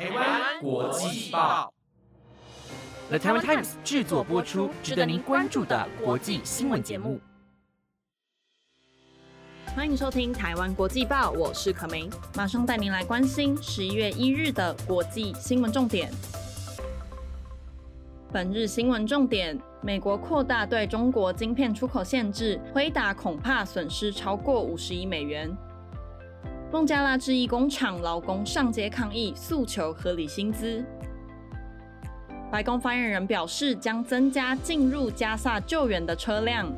台湾国际报，The Taiwan Times 制作播出，值得您关注的国际新闻节目。欢迎收听《台湾国际报》，我是可明，马上带您来关心十一月一日的国际新闻重点。本日新闻重点：美国扩大对中国晶片出口限制，辉达恐怕损失超过五十亿美元。孟加拉制衣工厂劳工上街抗议，诉求合理薪资。白宫发言人表示，将增加进入加萨救援的车辆。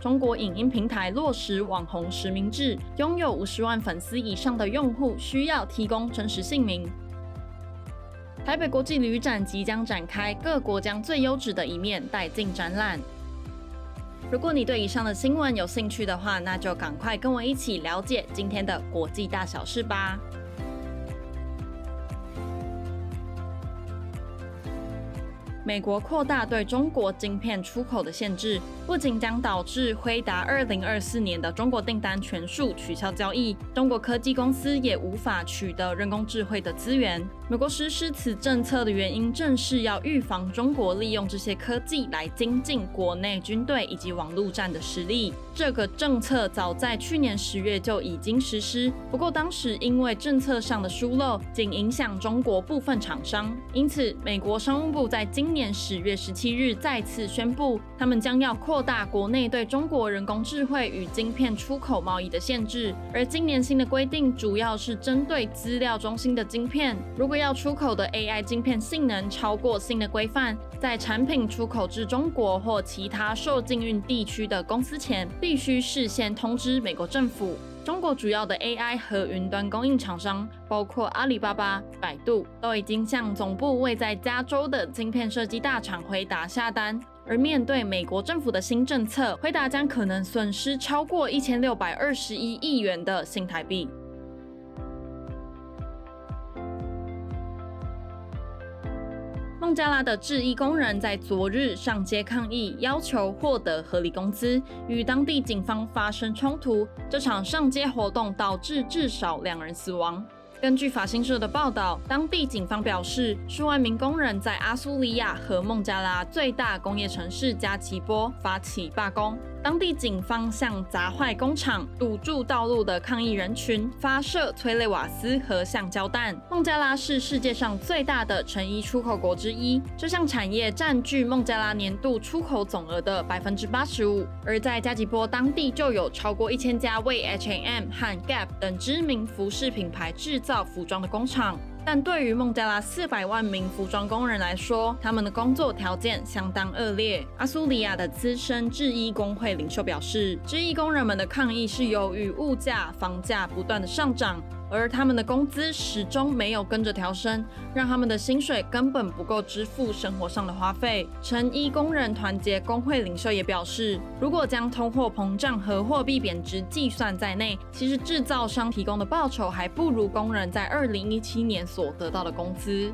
中国影音平台落实网红实名制，拥有五十万粉丝以上的用户需要提供真实姓名。台北国际旅展即将展开，各国将最优质的一面带进展览。如果你对以上的新闻有兴趣的话，那就赶快跟我一起了解今天的国际大小事吧。美国扩大对中国晶片出口的限制，不仅将导致辉达二零二四年的中国订单全数取消交易，中国科技公司也无法取得人工智慧的资源。美国实施此政策的原因，正是要预防中国利用这些科技来精进国内军队以及网络战的实力。这个政策早在去年十月就已经实施，不过当时因为政策上的疏漏，仅影响中国部分厂商，因此美国商务部在今年十月十七日再次宣布，他们将要扩大国内对中国人工智慧与晶片出口贸易的限制。而今年新的规定主要是针对资料中心的晶片，如果要出口的 AI 晶片性能超过新的规范，在产品出口至中国或其他受禁运地区的公司前，必须事先通知美国政府。中国主要的 AI 和云端供应厂商，包括阿里巴巴、百度，都已经向总部位在加州的晶片设计大厂回答下单。而面对美国政府的新政策，回答将可能损失超过一千六百二十一亿元的新台币。孟加拉的制衣工人在昨日上街抗议，要求获得合理工资，与当地警方发生冲突。这场上街活动导致至少两人死亡。根据法新社的报道，当地警方表示，数万名工人在阿苏里亚和孟加拉最大工业城市加奇波发起罢工。当地警方向砸坏工厂、堵住道路的抗议人群发射催泪瓦斯和橡胶弹。孟加拉是世界上最大的成衣出口国之一，这项产业占据孟加拉年度出口总额的百分之八十五。而在加吉波当地就有超过一千家为 H&M 和 Gap 等知名服饰品牌制造服装的工厂。但对于孟加拉四百万名服装工人来说，他们的工作条件相当恶劣。阿苏里亚的资深制衣工会领袖表示，制衣工人们的抗议是由于物价、房价不断的上涨。而他们的工资始终没有跟着调升，让他们的薪水根本不够支付生活上的花费。成衣工人团结工会领袖也表示，如果将通货膨胀和货币贬值计算在内，其实制造商提供的报酬还不如工人在二零一七年所得到的工资。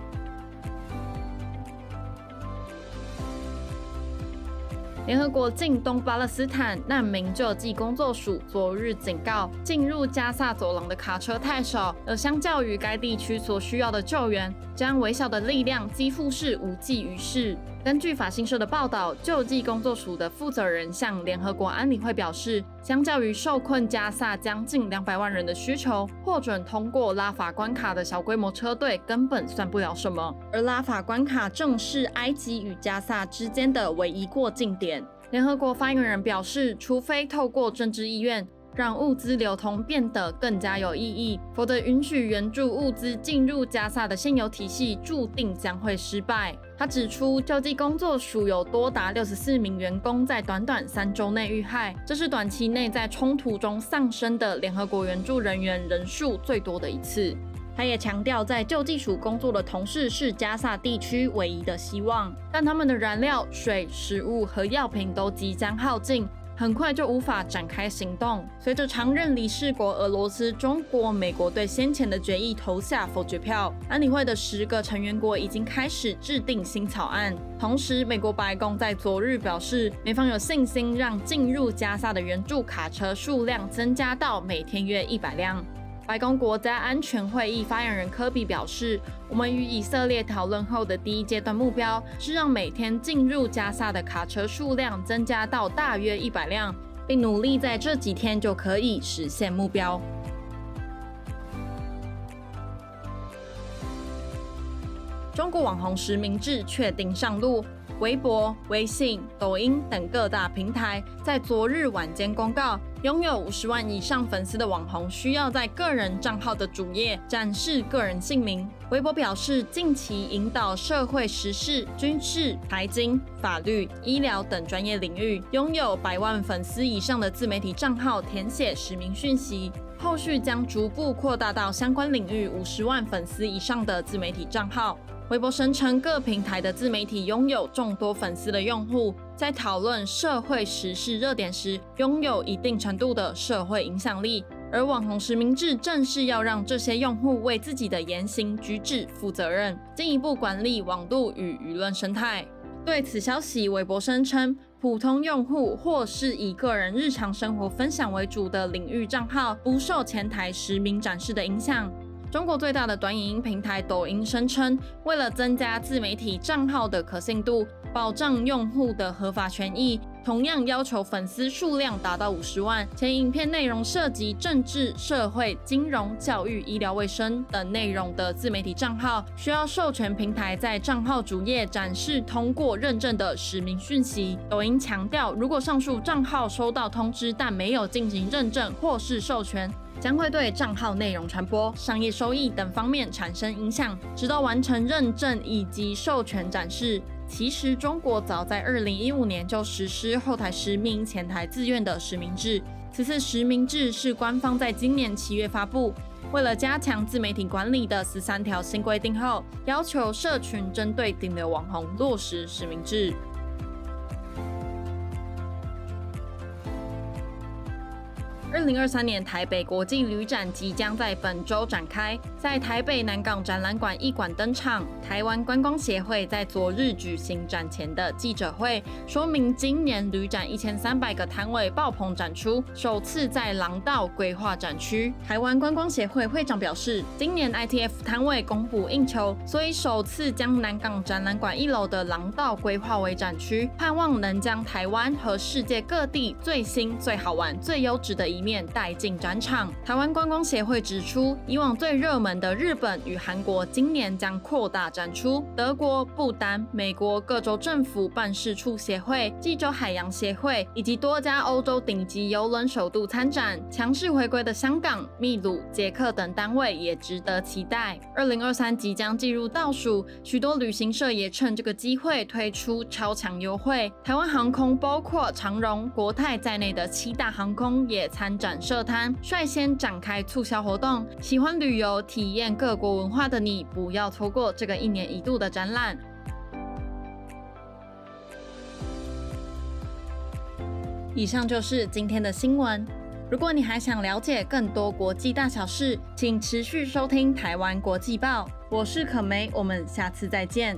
联合国近东巴勒斯坦难民救济工作署昨日警告，进入加萨走廊的卡车太少，而相较于该地区所需要的救援，将微小的力量几乎是无济于事。根据法新社的报道，救济工作署的负责人向联合国安理会表示，相较于受困加萨将近两百万人的需求，获准通过拉法关卡的小规模车队根本算不了什么。而拉法关卡正是埃及与加萨之间的唯一过境点。联合国发言人表示，除非透过政治意愿，让物资流通变得更加有意义，否则允许援助物资进入加萨的现有体系注定将会失败。他指出，救济工作署有多达六十四名员工在短短三周内遇害，这是短期内在冲突中丧生的联合国援助人员人数最多的一次。他也强调，在救济署工作的同事是加萨地区唯一的希望，但他们的燃料、水、食物和药品都即将耗尽。很快就无法展开行动。随着常任理事国俄罗斯、中国、美国对先前的决议投下否决票，安理会的十个成员国已经开始制定新草案。同时，美国白宫在昨日表示，美方有信心让进入加沙的援助卡车数量增加到每天约一百辆。白宫国家安全会议发言人科比表示，我们与以色列讨论后的第一阶段目标是让每天进入加萨的卡车数量增加到大约一百辆，并努力在这几天就可以实现目标。中国网红实名制确定上路，微博、微信、抖音等各大平台在昨日晚间公告，拥有五十万以上粉丝的网红需要在个人账号的主页展示个人姓名。微博表示，近期引导社会时事、军事、财经、法律、医疗等专业领域，拥有百万粉丝以上的自媒体账号填写实名讯息，后续将逐步扩大到相关领域五十万粉丝以上的自媒体账号。微博声称，各平台的自媒体拥有众多粉丝的用户，在讨论社会时事热点时，拥有一定程度的社会影响力。而网红实名制正是要让这些用户为自己的言行举止负责任，进一步管理网度与舆论生态。对此消息，微博声称，普通用户或是以个人日常生活分享为主的领域账号，不受前台实名展示的影响。中国最大的短影音平台抖音声称，为了增加自媒体账号的可信度，保障用户的合法权益，同样要求粉丝数量达到五十万，且影片内容涉及政治、社会、金融、教育、医疗卫生等内容的自媒体账号，需要授权平台在账号主页展示通过认证的实名讯息。抖音强调，如果上述账号收到通知但没有进行认证或是授权，将会对账号内容传播、商业收益等方面产生影响，直到完成认证以及授权展示。其实，中国早在二零一五年就实施后台实名、前台自愿的实名制。此次实名制是官方在今年七月发布，为了加强自媒体管理的十三条新规定后，要求社群针对顶流网红落实实名制。二零二三年台北国际旅展即将在本周展开，在台北南港展览馆一馆登场。台湾观光协会在昨日举行展前的记者会，说明今年旅展一千三百个摊位爆棚展出，首次在廊道规划展区。台湾观光协会会长表示，今年 ITF 摊位供不应求，所以首次将南港展览馆一楼的廊道规划为展区，盼望能将台湾和世界各地最新、最好玩、最优质的一。面带进展场。台湾观光协会指出，以往最热门的日本与韩国，今年将扩大展出。德国、不丹、美国各州政府办事处协会、济州海洋协会以及多家欧洲顶级邮轮首度参展。强势回归的香港、秘鲁、捷克等单位也值得期待。二零二三即将进入倒数，许多旅行社也趁这个机会推出超强优惠。台湾航空包括长荣、国泰在内的七大航空也参。展设摊率先展开促销活动，喜欢旅游、体验各国文化的你，不要错过这个一年一度的展览。以上就是今天的新闻。如果你还想了解更多国际大小事，请持续收听《台湾国际报》。我是可梅，我们下次再见。